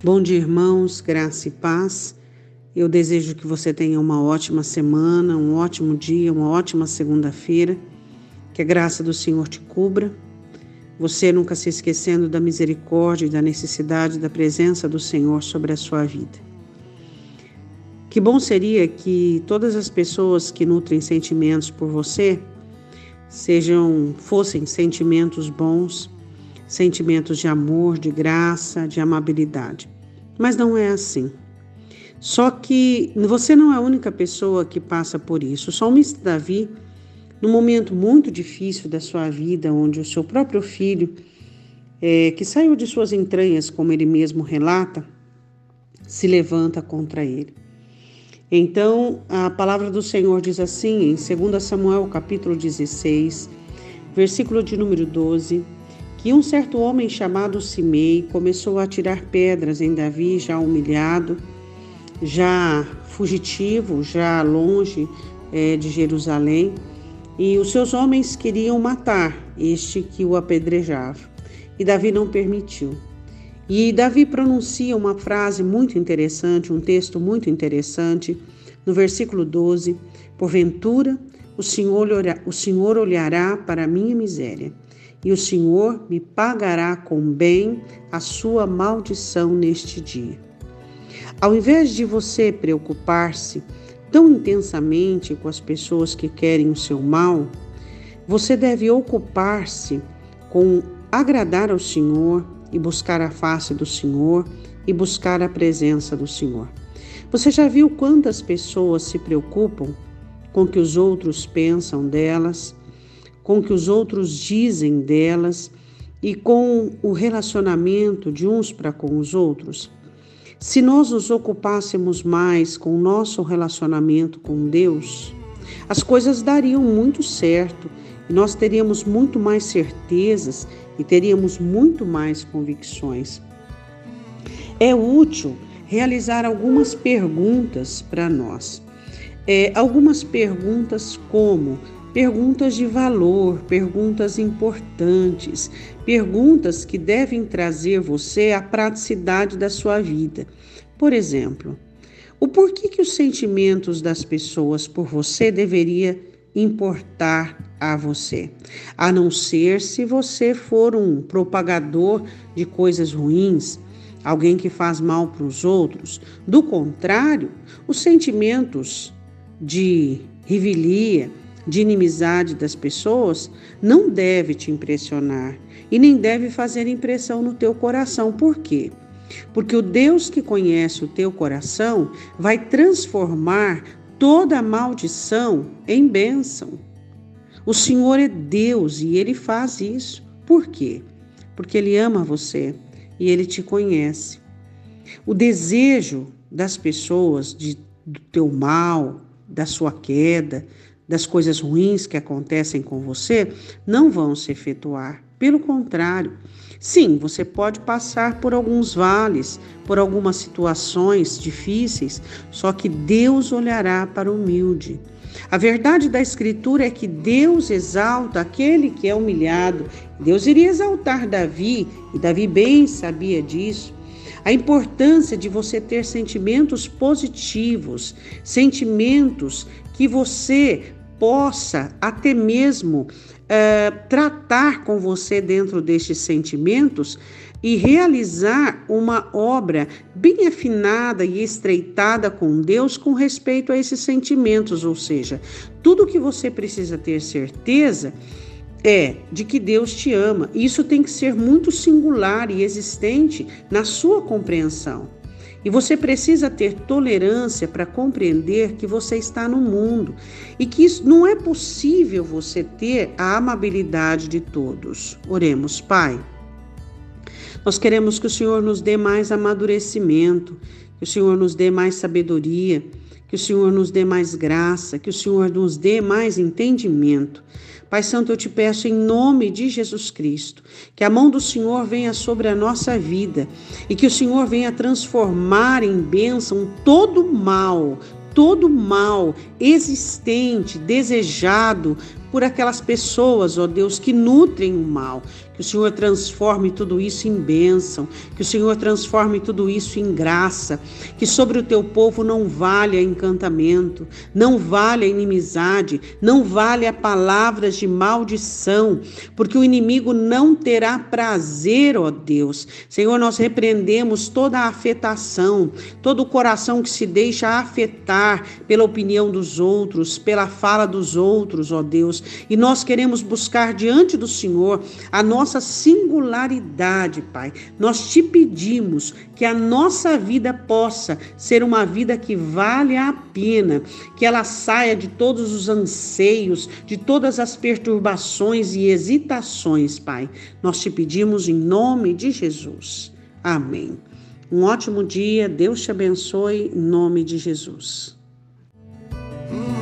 Bom dia, irmãos, graça e paz. Eu desejo que você tenha uma ótima semana, um ótimo dia, uma ótima segunda-feira. Que a graça do Senhor te cubra. Você nunca se esquecendo da misericórdia e da necessidade da presença do Senhor sobre a sua vida. Que bom seria que todas as pessoas que nutrem sentimentos por você sejam fossem sentimentos bons sentimentos de amor, de graça, de amabilidade. Mas não é assim. Só que você não é a única pessoa que passa por isso. O salmista Davi, num momento muito difícil da sua vida, onde o seu próprio filho, é, que saiu de suas entranhas, como ele mesmo relata, se levanta contra ele. Então, a palavra do Senhor diz assim, em 2 Samuel, capítulo 16, versículo de número 12: que um certo homem chamado Simei começou a tirar pedras em Davi, já humilhado, já fugitivo, já longe é, de Jerusalém, e os seus homens queriam matar este que o apedrejava. E Davi não permitiu. E Davi pronuncia uma frase muito interessante, um texto muito interessante, no versículo 12: Porventura o Senhor, o Senhor olhará para a minha miséria e o Senhor me pagará com bem a sua maldição neste dia. Ao invés de você preocupar-se tão intensamente com as pessoas que querem o seu mal, você deve ocupar-se com agradar ao Senhor e buscar a face do Senhor e buscar a presença do Senhor. Você já viu quantas pessoas se preocupam com o que os outros pensam delas com o que os outros dizem delas e com o relacionamento de uns para com os outros? Se nós nos ocupássemos mais com o nosso relacionamento com Deus, as coisas dariam muito certo e nós teríamos muito mais certezas e teríamos muito mais convicções. É útil realizar algumas perguntas para nós. É, algumas perguntas como perguntas de valor, perguntas importantes, perguntas que devem trazer você à praticidade da sua vida. Por exemplo, o porquê que os sentimentos das pessoas por você deveria importar a você, a não ser se você for um propagador de coisas ruins, alguém que faz mal para os outros. Do contrário, os sentimentos de revelia, de inimizade das pessoas não deve te impressionar e nem deve fazer impressão no teu coração. Por quê? Porque o Deus que conhece o teu coração vai transformar toda maldição em bênção. O Senhor é Deus e ele faz isso. Por quê? Porque ele ama você e ele te conhece. O desejo das pessoas de, do teu mal, da sua queda, das coisas ruins que acontecem com você não vão se efetuar. Pelo contrário, sim, você pode passar por alguns vales, por algumas situações difíceis, só que Deus olhará para o humilde. A verdade da Escritura é que Deus exalta aquele que é humilhado. Deus iria exaltar Davi, e Davi bem sabia disso. A importância de você ter sentimentos positivos, sentimentos que você possa até mesmo é, tratar com você dentro destes sentimentos e realizar uma obra bem afinada e estreitada com Deus com respeito a esses sentimentos, ou seja, tudo que você precisa ter certeza é de que Deus te ama. Isso tem que ser muito singular e existente na sua compreensão. E você precisa ter tolerância para compreender que você está no mundo e que isso não é possível você ter a amabilidade de todos. Oremos, Pai. Nós queremos que o Senhor nos dê mais amadurecimento, que o Senhor nos dê mais sabedoria, que o Senhor nos dê mais graça, que o Senhor nos dê mais entendimento. Pai Santo, eu te peço em nome de Jesus Cristo, que a mão do Senhor venha sobre a nossa vida e que o Senhor venha transformar em bênção todo mal, todo mal existente, desejado por aquelas pessoas, ó Deus, que nutrem o mal. Que o Senhor transforme tudo isso em bênção, que o Senhor transforme tudo isso em graça, que sobre o teu povo não valha encantamento, não valha inimizade, não valha palavras de maldição, porque o inimigo não terá prazer, ó Deus. Senhor, nós repreendemos toda a afetação, todo o coração que se deixa afetar pela opinião dos outros, pela fala dos outros, ó Deus, e nós queremos buscar diante do Senhor a nossa nossa singularidade, Pai. Nós te pedimos que a nossa vida possa ser uma vida que vale a pena, que ela saia de todos os anseios, de todas as perturbações e hesitações, Pai. Nós te pedimos em nome de Jesus. Amém. Um ótimo dia, Deus te abençoe em nome de Jesus. Hum.